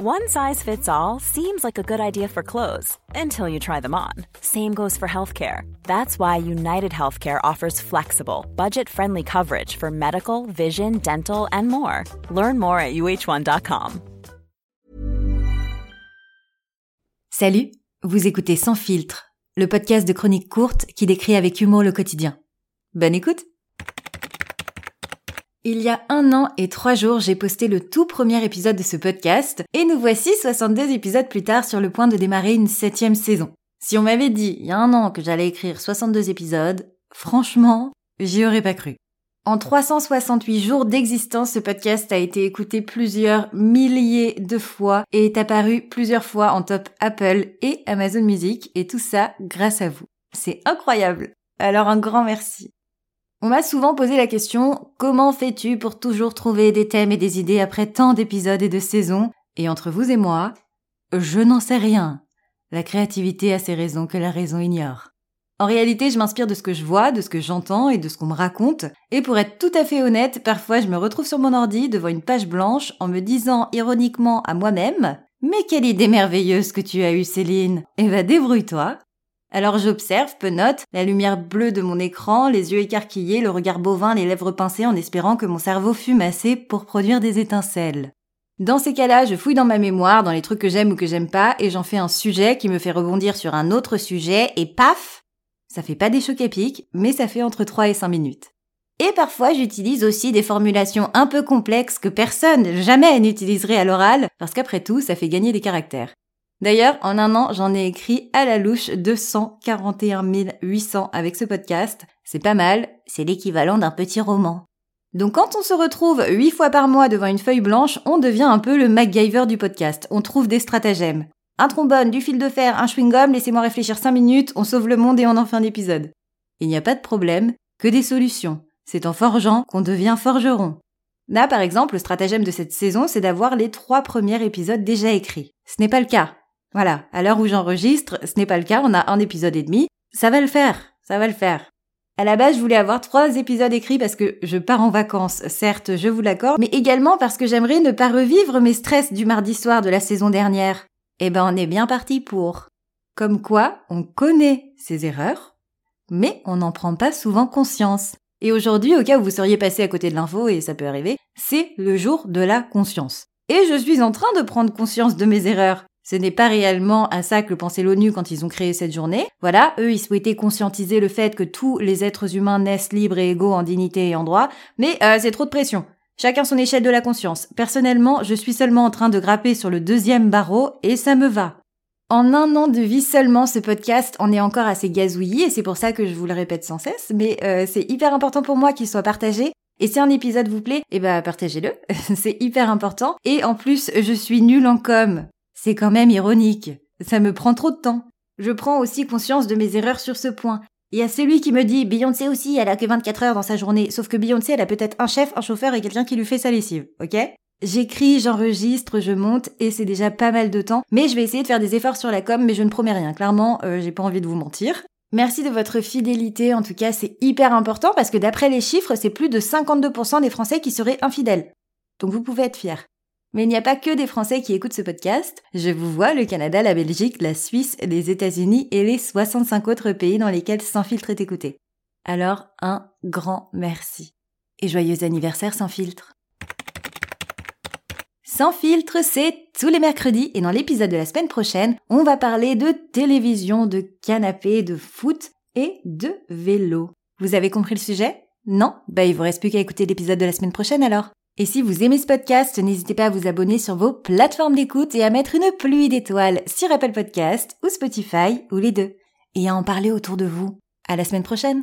One size fits all seems like a good idea for clothes until you try them on. Same goes for healthcare. That's why United Healthcare offers flexible, budget friendly coverage for medical, vision, dental, and more. Learn more at uh1.com. Salut, vous écoutez Sans filtre, le podcast de chroniques courtes qui décrit avec humour le quotidien. Bonne écoute! Il y a un an et trois jours, j'ai posté le tout premier épisode de ce podcast, et nous voici 62 épisodes plus tard sur le point de démarrer une septième saison. Si on m'avait dit il y a un an que j'allais écrire 62 épisodes, franchement, j'y aurais pas cru. En 368 jours d'existence, ce podcast a été écouté plusieurs milliers de fois et est apparu plusieurs fois en top Apple et Amazon Music, et tout ça grâce à vous. C'est incroyable. Alors un grand merci. On m'a souvent posé la question comment fais-tu pour toujours trouver des thèmes et des idées après tant d'épisodes et de saisons? Et entre vous et moi, je n'en sais rien. La créativité a ses raisons que la raison ignore. En réalité, je m'inspire de ce que je vois, de ce que j'entends et de ce qu'on me raconte. Et pour être tout à fait honnête, parfois je me retrouve sur mon ordi devant une page blanche en me disant ironiquement à moi-même Mais quelle idée merveilleuse que tu as eue Céline Eh va débrouille-toi alors j'observe, penote, la lumière bleue de mon écran, les yeux écarquillés, le regard bovin, les lèvres pincées en espérant que mon cerveau fume assez pour produire des étincelles. Dans ces cas-là, je fouille dans ma mémoire, dans les trucs que j'aime ou que j'aime pas, et j'en fais un sujet qui me fait rebondir sur un autre sujet, et paf Ça fait pas des chocs épiques, mais ça fait entre 3 et 5 minutes. Et parfois, j'utilise aussi des formulations un peu complexes que personne jamais n'utiliserait à l'oral, parce qu'après tout, ça fait gagner des caractères. D'ailleurs, en un an, j'en ai écrit à la louche 241 800 avec ce podcast. C'est pas mal, c'est l'équivalent d'un petit roman. Donc quand on se retrouve 8 fois par mois devant une feuille blanche, on devient un peu le MacGyver du podcast. On trouve des stratagèmes. Un trombone, du fil de fer, un chewing-gum, laissez-moi réfléchir 5 minutes, on sauve le monde et on en fait un épisode. Il n'y a pas de problème, que des solutions. C'est en forgeant qu'on devient forgeron. Là, par exemple, le stratagème de cette saison, c'est d'avoir les trois premiers épisodes déjà écrits. Ce n'est pas le cas. Voilà, à l'heure où j'enregistre, ce n'est pas le cas, on a un épisode et demi. Ça va le faire, ça va le faire. À la base, je voulais avoir trois épisodes écrits parce que je pars en vacances, certes, je vous l'accorde, mais également parce que j'aimerais ne pas revivre mes stress du mardi soir de la saison dernière. Eh ben, on est bien parti pour. Comme quoi, on connaît ses erreurs, mais on n'en prend pas souvent conscience. Et aujourd'hui, au cas où vous seriez passé à côté de l'info, et ça peut arriver, c'est le jour de la conscience. Et je suis en train de prendre conscience de mes erreurs. Ce n'est pas réellement à ça que le pensait l'ONU quand ils ont créé cette journée. Voilà, eux, ils souhaitaient conscientiser le fait que tous les êtres humains naissent libres et égaux en dignité et en droit, mais euh, c'est trop de pression. Chacun son échelle de la conscience. Personnellement, je suis seulement en train de grapper sur le deuxième barreau et ça me va. En un an de vie seulement, ce podcast en est encore assez gazouillis et c'est pour ça que je vous le répète sans cesse, mais euh, c'est hyper important pour moi qu'il soit partagé. Et si un épisode vous plaît, eh ben partagez-le, c'est hyper important. Et en plus, je suis nulle en com. C'est quand même ironique. Ça me prend trop de temps. Je prends aussi conscience de mes erreurs sur ce point. Il y a celui qui me dit Beyoncé aussi, elle a que 24 heures dans sa journée, sauf que Beyoncé, elle a peut-être un chef, un chauffeur et quelqu'un qui lui fait sa lessive, ok? J'écris, j'enregistre, je monte et c'est déjà pas mal de temps, mais je vais essayer de faire des efforts sur la com, mais je ne promets rien. Clairement, euh, j'ai pas envie de vous mentir. Merci de votre fidélité, en tout cas c'est hyper important parce que d'après les chiffres, c'est plus de 52% des Français qui seraient infidèles. Donc vous pouvez être fiers. Mais il n'y a pas que des Français qui écoutent ce podcast. Je vous vois le Canada, la Belgique, la Suisse, les États-Unis et les 65 autres pays dans lesquels Sans filtre est écouté. Alors, un grand merci. Et joyeux anniversaire Sans filtre. Sans filtre, c'est tous les mercredis et dans l'épisode de la semaine prochaine, on va parler de télévision, de canapé, de foot et de vélo. Vous avez compris le sujet? Non? Bah il vous reste plus qu'à écouter l'épisode de la semaine prochaine alors. Et si vous aimez ce podcast, n'hésitez pas à vous abonner sur vos plateformes d'écoute et à mettre une pluie d'étoiles sur Apple Podcast ou Spotify ou les deux. Et à en parler autour de vous. À la semaine prochaine!